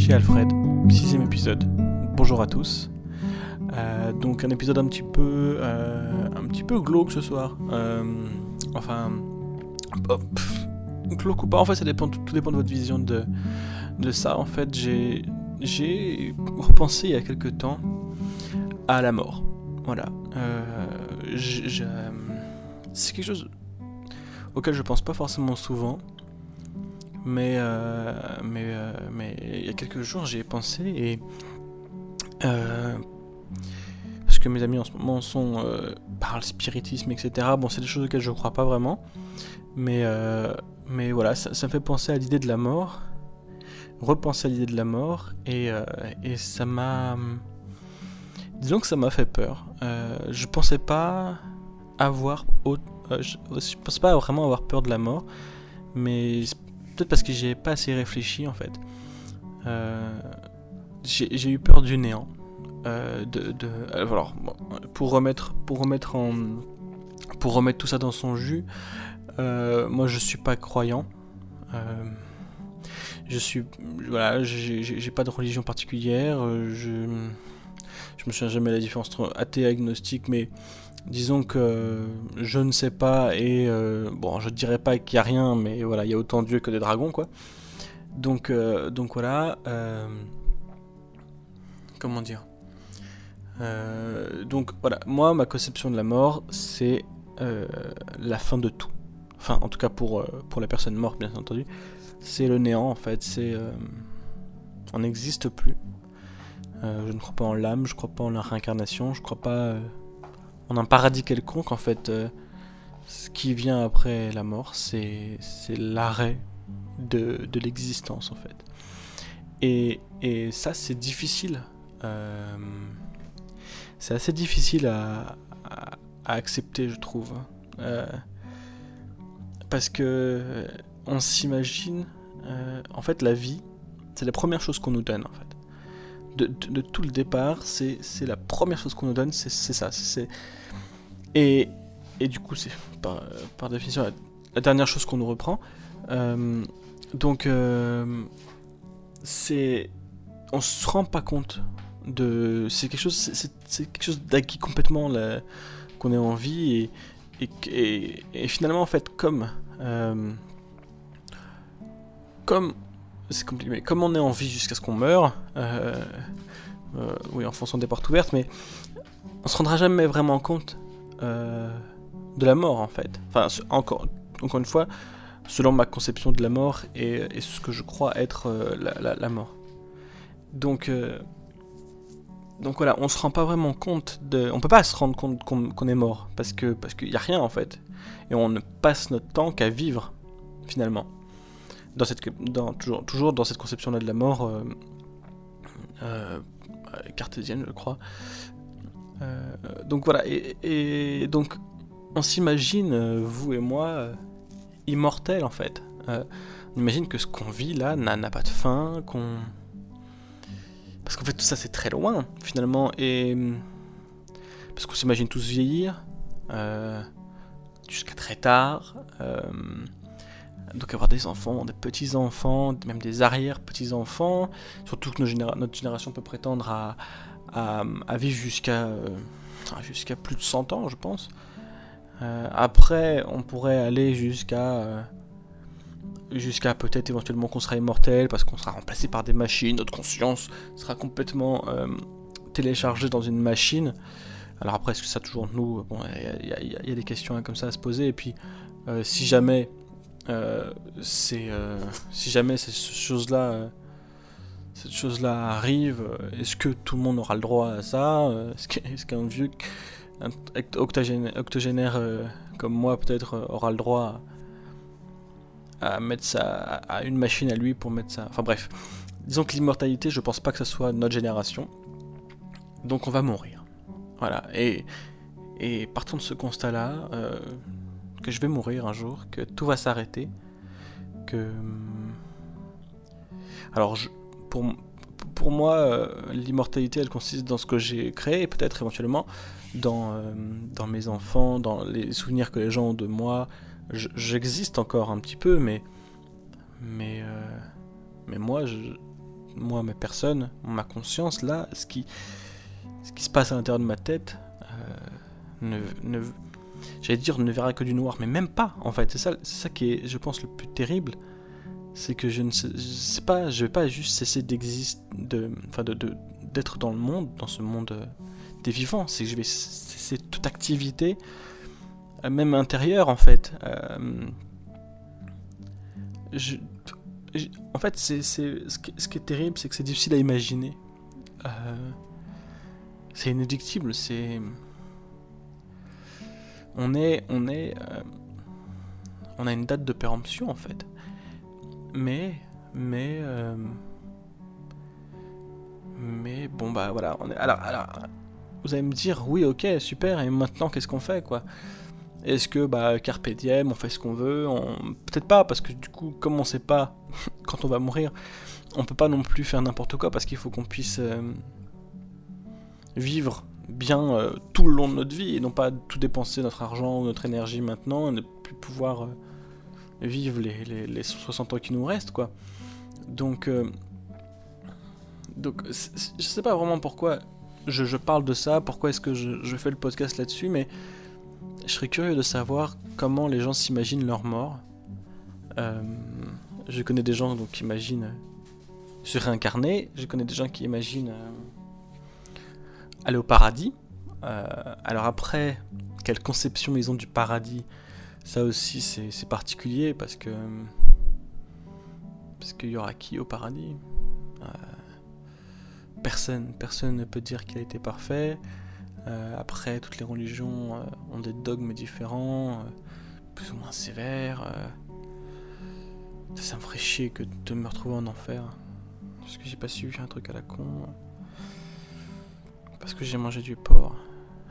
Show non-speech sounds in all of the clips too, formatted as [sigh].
chez Alfred, sixième épisode. Bonjour à tous. Euh, donc un épisode un petit peu, euh, un petit peu glauque ce soir. Euh, enfin, oh, glauque ou pas. En fait, ça dépend, tout, dépend de votre vision de, de ça. En fait, j'ai, j'ai repensé il y a quelques temps à la mort. Voilà. C'est quelque chose auquel je pense pas forcément souvent. Mais, euh, mais, euh, mais il y a quelques jours, j'y ai pensé et. euh, parce que mes amis en ce moment sont. Parlent spiritisme, etc. Bon, c'est des choses auxquelles je crois pas vraiment. Mais, mais voilà, ça, me fait penser à l'idée de la mort. Repenser à l'idée de la mort. Et, et ça m'a. Disons que ça m'a fait peur. Je pensais pas avoir. au- euh, je, je pensais pas vraiment avoir peur de la mort. Mais peut-être parce que j'y ai pas assez réfléchi en fait. Euh, j'ai j'ai eu peur du néant. Euh, de, alors, pour remettre, pour remettre en, pour remettre tout ça dans son jus, euh, moi je suis pas croyant. Je suis, voilà, j'ai j'ai- j'ai pas de religion particulière. Je, je me souviens jamais la différence entre athée et agnostique, mais disons que je ne sais pas et euh, bon, je dirais pas qu'il y a rien, mais voilà, il y a autant de dieux que des dragons, quoi. Donc, euh, donc voilà. euh, comment dire Euh, Donc voilà, moi, ma conception de la mort, c'est la fin de tout. Enfin, en tout cas pour, pour la personne morte, bien entendu. C'est le néant, en fait. C'est. on n'existe plus. Euh, je ne crois pas en l'âme, je crois pas en la réincarnation, je crois pas euh, en un paradis quelconque. En fait, euh, ce qui vient après la mort, c'est l'arrêt de, l'existence, en fait. Et, ça, c'est difficile. c'est assez difficile à, à- accepter, je trouve. Euh, parce que on s'imagine, en fait, la vie, c'est la première chose qu'on nous donne, en fait. De, tout le départ, c'est la première chose qu'on nous donne, c'est ça. Et, et du coup, c'est par, définition la, dernière chose qu'on nous reprend. Euh, donc, euh, c'est. On se rend pas compte de. C'est quelque chose, chose d'acquis complètement qu'on ait en vie et, et, et, et finalement, en fait, comme. euh, comme. C'est compliqué, mais comme on est en vie jusqu'à ce qu'on meure, euh, euh, oui, en fonction des portes ouvertes, mais on se rendra jamais vraiment compte euh, de la mort en fait. Enfin, encore, une fois, selon ma conception de la mort et, ce que je crois être la, la- mort. Donc, donc voilà, on se rend pas vraiment compte de, on peut pas se rendre compte qu'on qu'on est mort parce que parce qu'il y a rien en fait, et on ne passe notre temps qu'à vivre finalement. Dans cette, toujours, dans cette conception-là de la mort euh, euh, cartésienne, je crois. Euh, donc voilà, et, donc on s'imagine, euh, vous et moi, euh, immortels en fait. Euh, on imagine que ce qu'on vit là n'a pas de fin, qu'on. Parce qu'en fait tout ça c'est très loin finalement, et. Parce qu'on s'imagine tous vieillir, euh, jusqu'à très tard. euh, donc avoir des enfants, des petits-enfants, même des arrière-petits-enfants. Surtout que notre génération peut prétendre à, vivre jusqu'à euh, jusqu'à plus de 100 ans, je pense. Euh, après, on pourrait aller jusqu'à euh, jusqu'à peut-être éventuellement qu'on sera immortel parce qu'on sera remplacé par des machines, notre conscience sera complètement téléchargée dans une machine. Alors après, est-ce que ça toujours nous Bon, il y, a- des questions hein, comme ça à se poser. Et puis, si jamais euh, c'est euh, si jamais cette chose là cette chose là arrive euh, est-ce que tout le monde aura le droit à ça Euh, est-ce qu'un vieux octogénaire, euh, comme moi peut-être euh, aura le droit à, à mettre ça à, une machine à lui pour mettre ça enfin bref. Disons que l'immortalité je pense pas que ce soit notre génération. Donc on va mourir. Voilà. Et et partant de ce constat là que je vais mourir un jour, que tout va s'arrêter, que... hum, Alors, pour, pour moi, euh, l'immortalité, elle consiste dans ce que j'ai créé, peut-être éventuellement dans, euh, dans mes enfants, dans les souvenirs que les gens ont de moi. Je- J'existe encore un petit peu, mais... Mais... euh, mais moi, je, moi, ma personne, ma conscience, là, ce qui, ce qui se passe à l'intérieur de ma tête, ne j'allais dire ne verra que du noir, mais même pas en fait. C'est ça, qui est, je pense, le plus terrible, c'est que je ne sais, pas, je vais pas juste cesser d'exister, de, enfin de, d'être dans le monde, dans ce monde euh, des vivants. C'est que je vais cesser toute activité, euh, même intérieure en fait. Euh, en fait, c'est, ce, qui, est terrible, c'est que c'est difficile à imaginer. c'est inédictible, c'est on est, on est, euh, on a une date de péremption en fait. Mais, mais, euh, mais bon bah voilà. On est, alors, alors, vous allez me dire, oui, ok, super. Et maintenant, qu'est-ce qu'on fait quoi? Est-ce que bah carpe diem, on fait ce qu'on veut. Peut-être pas parce que du coup, comme on sait pas [laughs] quand on va mourir, on peut pas non plus faire n'importe quoi parce qu'il faut qu'on puisse euh, vivre bien euh, tout le long de notre vie et non pas tout dépenser notre argent ou notre énergie maintenant et ne plus pouvoir euh, vivre les, les, 60 ans qui nous restent quoi. Donc, euh, donc je sais pas vraiment pourquoi je, parle de ça, pourquoi est-ce que je, fais le podcast là-dessus, mais je serais curieux de savoir comment les gens s'imaginent leur mort. je connais des gens donc, qui imaginent se réincarner, je connais des gens qui imaginent aller au paradis. Euh, alors après, quelle conception ils ont du paradis, ça aussi c'est particulier parce que parce qu'il y aura qui au paradis? Euh, Personne, personne ne peut dire qu'il a été parfait. Euh, après, toutes les religions ont des dogmes différents, plus ou moins sévères. ça me ferait chier que de me retrouver en enfer. Parce que j'ai pas suivi un truc à la con. Parce que j'ai mangé du porc.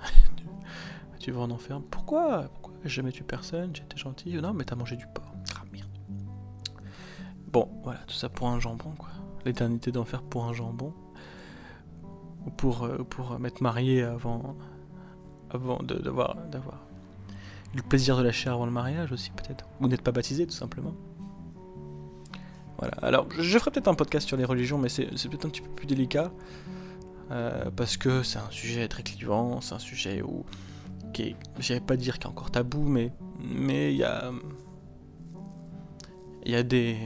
[laughs] tu vas en enfer. Pourquoi? Pourquoi j'ai jamais tué personne? J'étais gentil. Non, mais t'as mangé du porc. Ah merde. Bon, voilà, tout ça pour un jambon, quoi. L'éternité d'enfer pour un jambon. Ou pour, euh, pour m'être marié avant, avant d'avoir le plaisir de la chair avant le mariage aussi, peut-être. Ou n'être pas baptisé, tout simplement. Voilà. Alors, je ferai peut-être un podcast sur les religions, mais c'est peut-être un petit peu plus délicat. Euh, parce que c'est un sujet très clivant, c'est un sujet où, qui j'allais pas dire qu'il est encore tabou, mais mais il y a, il y a des,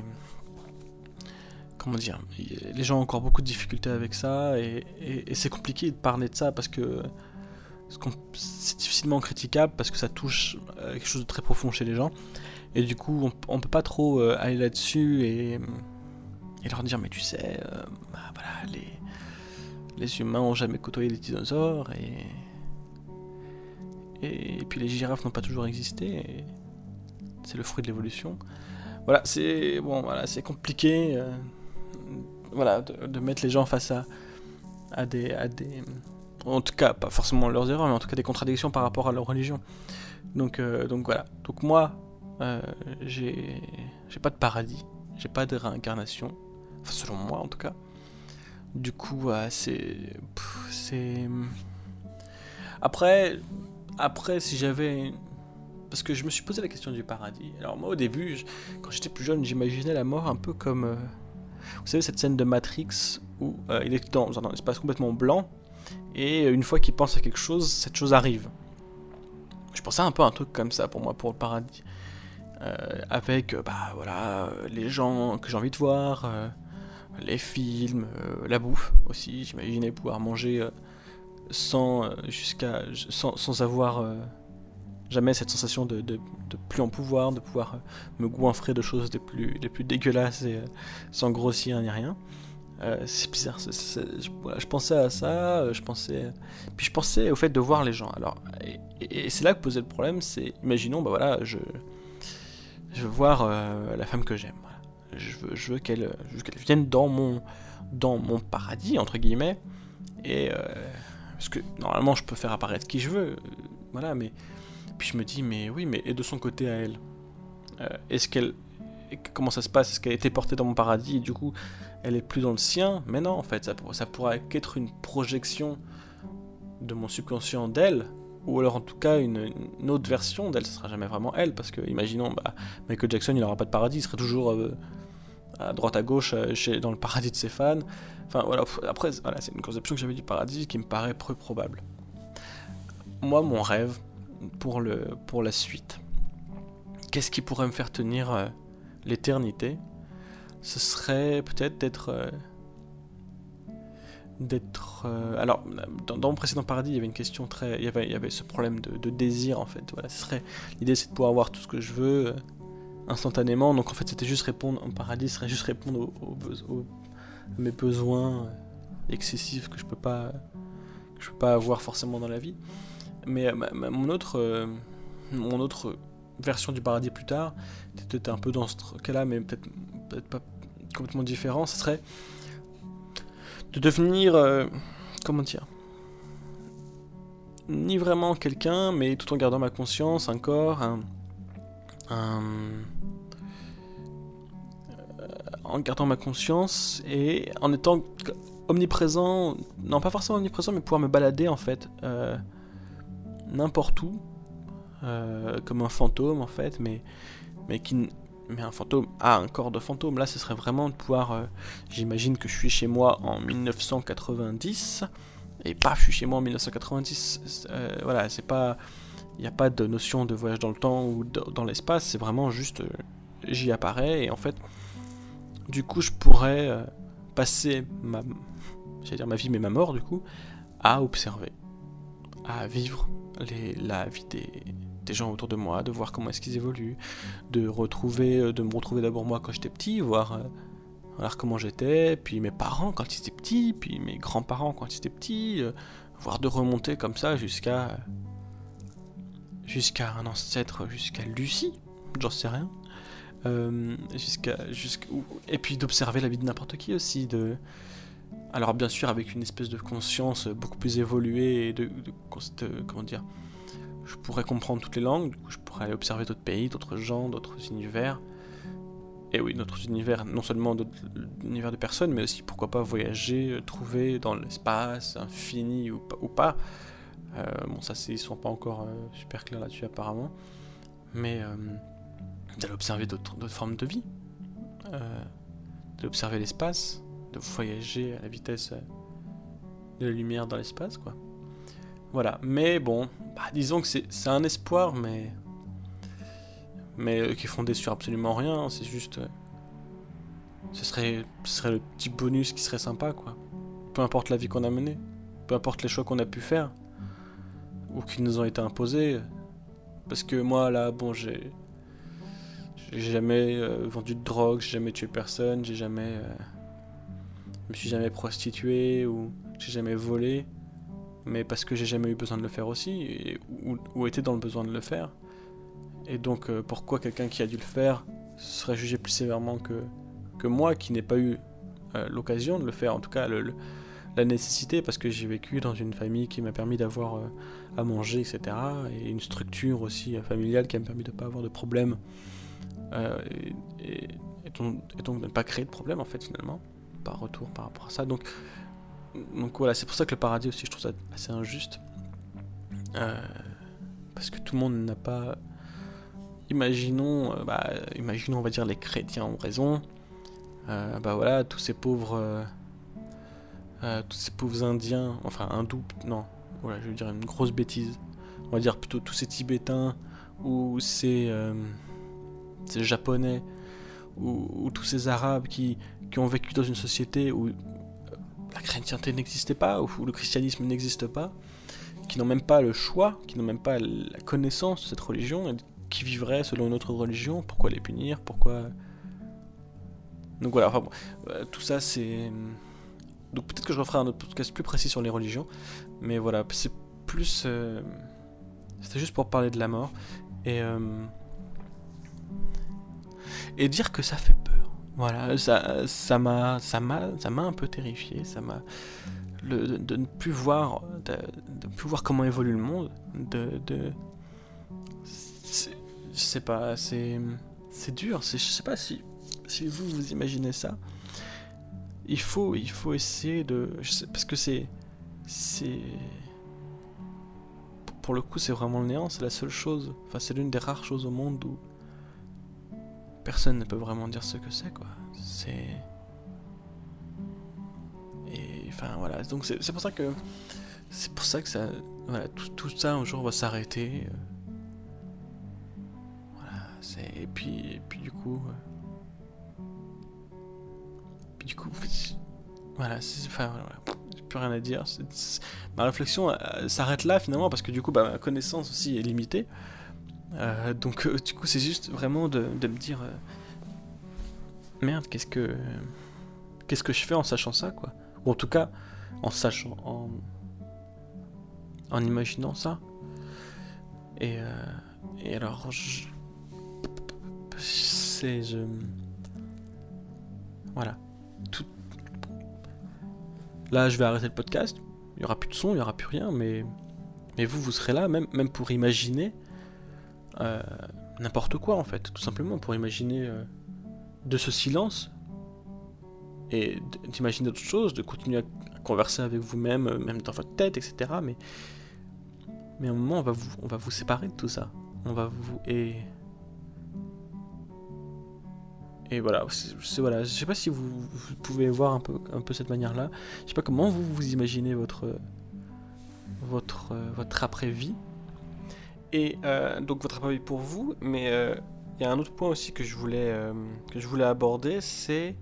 comment dire, les gens ont encore beaucoup de difficultés avec ça et, c'est compliqué de parler de ça parce que c'est difficilement critiquable parce que ça touche euh, quelque chose de très profond chez les gens. Et du coup on, peut pas trop euh, aller là-dessus et, et leur dire mais tu sais, bah, voilà les les humains ont jamais côtoyé les dinosaures et. Et, puis les girafes n'ont pas toujours existé. C'est le fruit de l'évolution. Voilà, c'est bon, voilà, c'est compliqué. Euh, voilà, de, mettre les gens face à, à des, à des, en tout cas, pas forcément leurs erreurs, mais en tout cas des contradictions par rapport à leur religion. Donc, euh, donc voilà. Donc moi, euh, j'ai, j'ai pas de paradis, j'ai pas de réincarnation, enfin selon moi en tout cas. Du coup, c'est. C'est. Après, après, si j'avais. Parce que je me suis posé la question du paradis. Alors, moi, au début, quand j'étais plus jeune, j'imaginais la mort un peu comme. Euh, vous savez, cette scène de Matrix où euh, il est dans un espace complètement blanc, et une fois qu'il pense à quelque chose, cette chose arrive. Je pensais un peu à un truc comme ça pour moi, pour le paradis. Euh, avec, bah voilà, les gens que j'ai envie de voir les films, euh, la bouffe aussi. J'imaginais pouvoir manger euh, sans, euh, jusqu'à, sans, avoir jamais cette sensation de, plus en pouvoir, de pouvoir me goinfrer de choses les plus, les plus dégueulasses et sans grossir ni rien. c'est bizarre, je, pensais à ça, je pensais, puis je pensais au fait de voir les gens. Alors, et, c'est là que posait le problème, c'est, imaginons, bah voilà, je, je veux voir la femme que j'aime je veux, qu'elle vienne dans mon, dans mon paradis, entre guillemets. Et euh, parce que normalement, je peux faire apparaître qui je veux. Euh, voilà, mais. Puis je me dis, mais oui, mais et de son côté à elle euh, Est-ce qu'elle. Comment ça se passe? Est-ce qu'elle a été portée dans mon paradis et du coup, elle est plus dans le sien? Mais non, en fait, ça, ça pourrait qu'être une projection de mon subconscient d'elle ou alors en tout cas une, autre version d'elle, ce sera jamais vraiment elle, parce que imaginons, bah, Michael Jackson il n'aura pas de paradis, il serait toujours à droite à gauche chez, dans le paradis de ses fans. Enfin voilà, après voilà, c'est une conception que j'avais du paradis qui me paraît peu probable. Moi, mon rêve pour, le, pour la suite, qu'est-ce qui pourrait me faire tenir l'éternité? Ce serait peut-être d'être d'être. Euh, alors, dans, mon précédent paradis, il y avait une question très. Il y avait, il y avait ce problème de, désir en fait. Voilà. L'idée, c'est de pouvoir avoir tout ce que je veux euh, instantanément. Donc, en fait, c'était juste répondre. En paradis, serait juste répondre aux, mes besoins euh, excessifs que je peux pas. Que je peux pas avoir forcément dans la vie. Mais mon autre. mon autre version du paradis plus tard, peut-être un peu dans ce cas-là, mais peut-être peut-être pas complètement différent, ce serait de devenir, euh, comment dire, ni vraiment quelqu'un, mais tout en gardant ma conscience, un corps, un, euh, en gardant ma conscience et en étant omniprésent, non pas forcément omniprésent, mais pouvoir me balader en fait euh, n'importe où, comme un fantôme en fait, mais, mais qui mais un fantôme a un corps de fantôme. Là, ce serait vraiment de pouvoir. Euh, j'imagine que je suis chez moi en 1990 et paf, je suis chez moi en 1990. Euh, voilà, c'est pas. Il n'y a pas de notion de voyage dans le temps ou dans l'espace, c'est vraiment juste. Euh, j'y apparais et en fait, du coup, je pourrais passer ma. J'allais dire ma vie, mais ma mort, du coup, à observer, à vivre les, la vie des, des gens autour de moi, de voir comment est-ce qu'ils évoluent, de retrouver, euh, de me retrouver d'abord moi quand j'étais petit, voir, euh, voir comment j'étais, puis mes parents quand ils étaient petits, puis mes grands-parents quand ils étaient petits, euh, voir de remonter comme ça jusqu'à jusqu'à un ancêtre, jusqu'à Lucie, j'en sais rien. Jusqu'à et puis d'observer la vie de n'importe qui aussi de alors bien sûr avec une espèce de conscience beaucoup plus évoluée et de comment dire je pourrais comprendre toutes les langues, je pourrais observer d'autres pays, d'autres gens, d'autres univers. Et oui, d'autres univers, non seulement d'autres univers de personnes, mais aussi pourquoi pas voyager, euh, trouver dans l'espace infini ou, ou pas. Euh, bon, ça, ils sont pas encore euh, super clairs là-dessus apparemment. Mais d'aller observer d'autres formes de vie, d'aller observer l'espace, de voyager à la vitesse de la lumière dans l'espace, quoi. Voilà, mais bon, bah, disons que c'est un espoir, mais. Mais euh, qui est fondé sur absolument rien, c'est juste. Euh, ce, serait, ce serait le petit bonus qui serait sympa, quoi. Peu importe la vie qu'on a menée, peu importe les choix qu'on a pu faire, ou qui nous ont été imposés. Parce que moi, là, bon, j'ai. J'ai jamais euh, vendu de drogue, j'ai jamais tué personne, j'ai jamais. je me suis jamais prostitué, ou j'ai jamais volé mais parce que j'ai jamais eu besoin de le faire aussi, ou, été dans le besoin de le faire. Et donc euh, pourquoi quelqu'un qui a dû le faire serait jugé plus sévèrement que, que moi qui n'ai pas eu euh, l'occasion de le faire, en tout cas la nécessité, parce que j'ai vécu dans une famille qui m'a permis d'avoir euh, à manger, etc. Et une structure aussi familiale qui m'a permis de ne pas avoir de problèmes. Et, donc, et, ne pas créer de problème en fait finalement, par retour par rapport à ça. Donc donc voilà, c'est pour ça que le paradis aussi, je trouve ça assez injuste. Euh, parce que tout le monde n'a pas. Imaginons, euh, bah, imaginons, on va dire, les chrétiens ont raison. Euh, bah voilà, tous ces pauvres. tous ces pauvres indiens, enfin hindous, non, voilà, je veux dire une grosse bêtise. On va dire plutôt tous ces tibétains ou ces, ces japonais ou, ou, tous ces arabes qui, qui ont vécu dans une société où la chrétienté n'existait pas, ou le christianisme n'existe pas, qui n'ont même pas le choix, qui n'ont même pas la connaissance de cette religion, et qui vivraient selon une autre religion, pourquoi les punir, pourquoi... Donc voilà, enfin bon, euh, tout ça c'est... Donc peut-être que je referai un autre podcast plus précis sur les religions, mais voilà, c'est plus... Euh, c'était juste pour parler de la mort, et... Euh, et dire que ça fait peur. Voilà, ça, m'a, ça m'a, un peu terrifié. Ça m'a, de, ne plus voir, de, voir comment évolue le monde. De, de, pas, c'est, c'est dur. C'est, je sais pas si, si vous vous imaginez ça. Il faut, il faut essayer de, parce que c'est, c'est, pour le coup, c'est vraiment le néant. C'est la seule chose. Enfin, c'est l'une des rares choses au monde où personne ne peut vraiment dire ce que c'est, quoi. C'est. Et enfin voilà, donc c'est pour ça que. C'est pour ça que ça. Voilà, tout, ça un jour va s'arrêter. Voilà, c'est. Et puis, et puis du coup. Puis du coup. Voilà, c'est. Enfin voilà plus rien à dire. ma réflexion euh, s'arrête là finalement parce que du coup bah, ma connaissance aussi est limitée. Euh, donc euh, du coup c'est juste vraiment de, me dire merde qu'est-ce que qu'est-ce que je fais en sachant ça quoi. Ou en tout cas en sachant en en imaginant ça. Et, et alors je voilà. Là, je vais arrêter le podcast. Il n'y aura plus de son, il n'y aura plus rien, mais, mais vous, vous serez là, même, même pour imaginer euh, n'importe quoi, en fait. Tout simplement, pour imaginer euh, de ce silence et d'imaginer d'autres choses, de continuer à converser avec vous-même, euh, même dans votre tête, etc. Mais, mais à un moment, on va vous, on va vous séparer de tout ça. On va vous. Et et voilà, voilà, je sais pas si vous, pouvez voir un peu, un cette manière-là. Je sais pas comment vous vous imaginez votre votre votre après-vie. Et euh, donc votre après-vie pour vous, mais euh, il y a un autre point aussi que je voulais euh, que je voulais aborder, c'est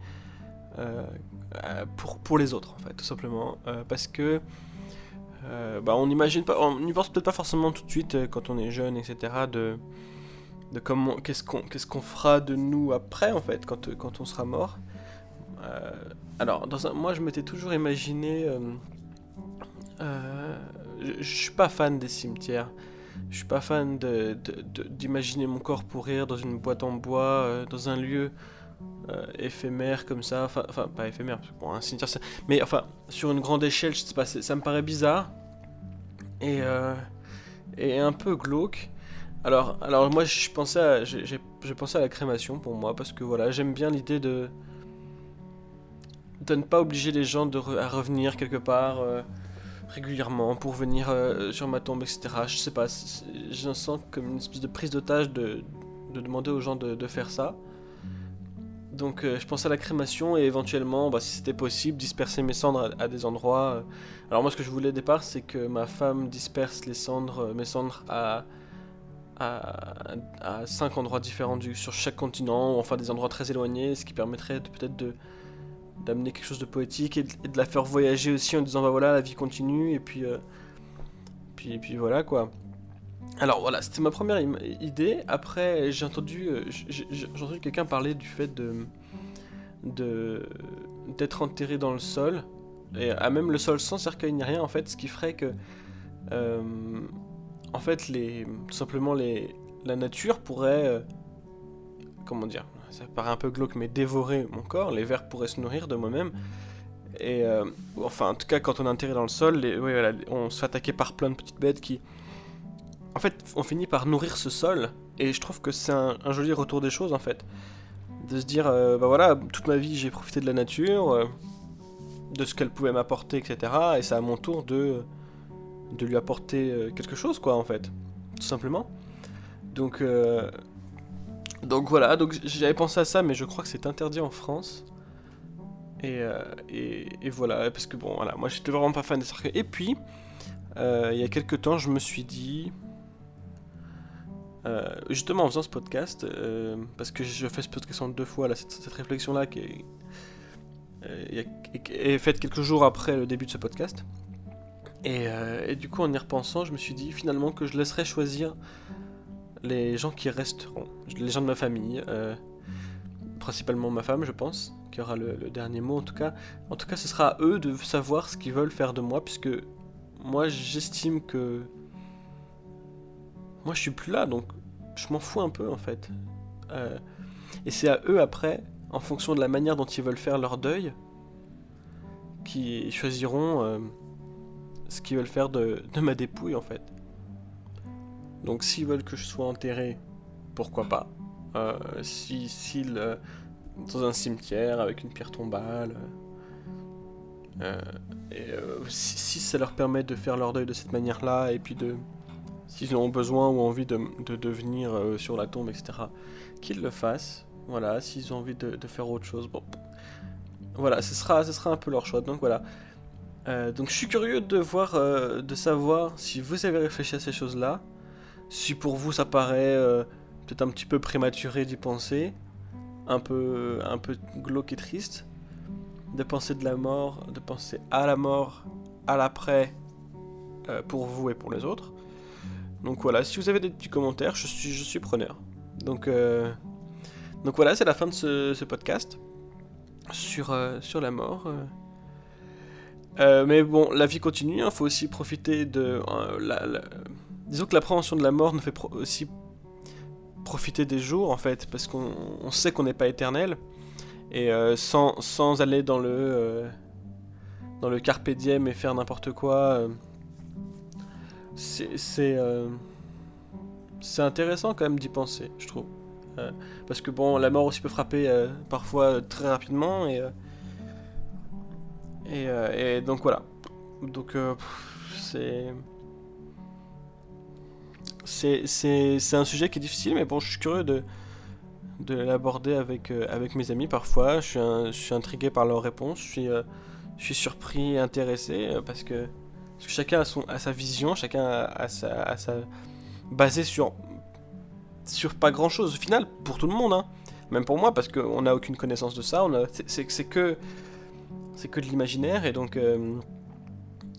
pour pour les autres en fait, tout simplement, parce que bah, on n'imagine pas, on n'y pense peut-être pas forcément tout de suite quand on est jeune, etc. de comment qu'est-ce qu'on qu'est-ce qu'on fera de nous après en fait quand, quand on sera mort. Alors moi je m'étais toujours imaginé je, suis pas fan des cimetières. Je suis pas fan d'imaginer mon corps pourrir dans une boîte en bois, dans un lieu éphémère comme ça. Enfin, pas éphémère, bon, un cimetière, mais enfin, sur une grande échelle, je sais pas, ça me paraît bizarre. Et, et un peu glauque. Alors, alors moi, je pensais à, j'ai pensé à la crémation pour moi parce que voilà, j'aime bien l'idée de ne pas obliger les gens à revenir quelque part euh, régulièrement pour venir euh, sur ma tombe, etc. Je sais pas, je sens comme une espèce de prise d'otage de, de, demander aux gens de, faire ça. Donc euh, je pensais à la crémation et éventuellement, bah, si c'était possible, disperser mes cendres à, des endroits. Alors moi, ce que je voulais au départ, c'est que ma femme disperse les cendres, mes cendres à à, cinq endroits différents sur chaque continent, ou enfin des endroits très éloignés, ce qui permettrait peut-être de d'amener quelque chose de poétique et de, la faire voyager aussi en disant bah voilà la vie continue et puis euh, puis, puis voilà quoi. Alors voilà, c'était ma première idée. Après, j'ai entendu, euh, j'ai entendu quelqu'un parler du fait de d'être enterré dans le sol et à même le sol sans cercueil ni rien en fait, ce qui ferait que euh, en fait, les, tout simplement, les, la nature pourrait, euh, comment dire, ça paraît un peu glauque, mais dévorer mon corps. Les vers pourraient se nourrir de moi-même. Et euh, enfin, en tout cas, quand on est enterré dans le sol, les, on se fait attaquer par plein de petites bêtes qui, en fait, on finit par nourrir ce sol. Et je trouve que c'est un, joli retour des choses, en fait, de se dire, euh, bah voilà, toute ma vie, j'ai profité de la nature, de ce qu'elle pouvait m'apporter, etc. Et c'est à mon tour de de lui apporter euh, quelque chose, quoi, en fait. Tout simplement. Donc, euh, donc voilà, donc j'avais pensé à ça, mais je crois que c'est interdit en France. Et, euh, et, voilà, parce que bon, voilà, moi j'étais vraiment pas fan des cercueils. Et puis, il y a quelques temps, je me suis dit, justement en faisant ce podcast, parce que je fais ce podcast en deux fois, là, cette, réflexion-là qui est, faite quelques jours après le début de ce podcast. Euh, et, du coup, en y repensant, je me suis dit finalement que je laisserais choisir les gens qui resteront, les gens de ma famille, euh, principalement ma femme, je pense, qui aura le, dernier mot en tout cas. En tout cas, ce sera à eux de savoir ce qu'ils veulent faire de moi, puisque moi, j'estime que moi, je suis plus là, donc je m'en fous un peu en fait. Euh, et c'est à eux après, en fonction de la manière dont ils veulent faire leur deuil, qui choisiront ce qu'ils veulent faire de, ma dépouille en fait. Donc s'ils veulent que je sois enterré, pourquoi pas. Euh, si, s'ils, euh, dans un cimetière avec une pierre tombale. Euh, et si, ça leur permet de faire leur deuil de cette manière-là, et puis de. S'ils ont besoin ou envie de, de, venir sur la tombe, etc., qu'ils le fassent. Voilà, s'ils ont envie de, faire autre chose, bon. Voilà, ce sera, ce sera un peu leur choix. Donc voilà. Euh, donc je suis curieux de voir, euh, de savoir si vous avez réfléchi à ces choses-là. Si pour vous ça paraît euh, peut-être un petit peu prématuré d'y penser, un peu, un peu glauque et triste, de penser de la mort, de penser à la mort, à l'après, pour vous et pour les autres. Donc voilà, si vous avez des petits commentaires, je suis, preneur. Donc, donc voilà, c'est la fin de ce, podcast sur, sur la mort. Euh, mais bon, la vie continue, il hein, faut aussi profiter de... Euh, la, Disons que l'appréhension de la mort nous fait aussi profiter des jours, en fait, parce qu'on sait qu'on n'est pas éternel, et euh, sans, sans, aller dans le... dans le carpe diem et faire n'importe quoi, c'est... c'est intéressant quand même d'y penser, je trouve. parce que bon, la mort aussi peut frapper parfois très rapidement, et... Euh, et, donc voilà. Donc euh, c'est. C'est un sujet qui est difficile, mais bon, je suis curieux de, de l'aborder avec, euh, avec mes amis parfois. Je suis, je intrigué par leurs réponses. Je suis, je suis surpris, intéressé, parce que, parce que chacun a, sa vision, chacun a, sa, a basée sur. pas grand chose au final, pour tout le monde, hein. Même pour moi, parce qu'on n'a aucune connaissance de ça. C'est que que de l'imaginaire et donc euh,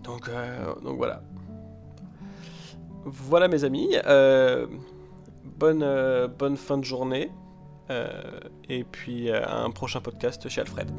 donc euh, donc voilà. Voilà mes amis, euh, bonne bonne fin de journée et puis un prochain podcast chez Alfred.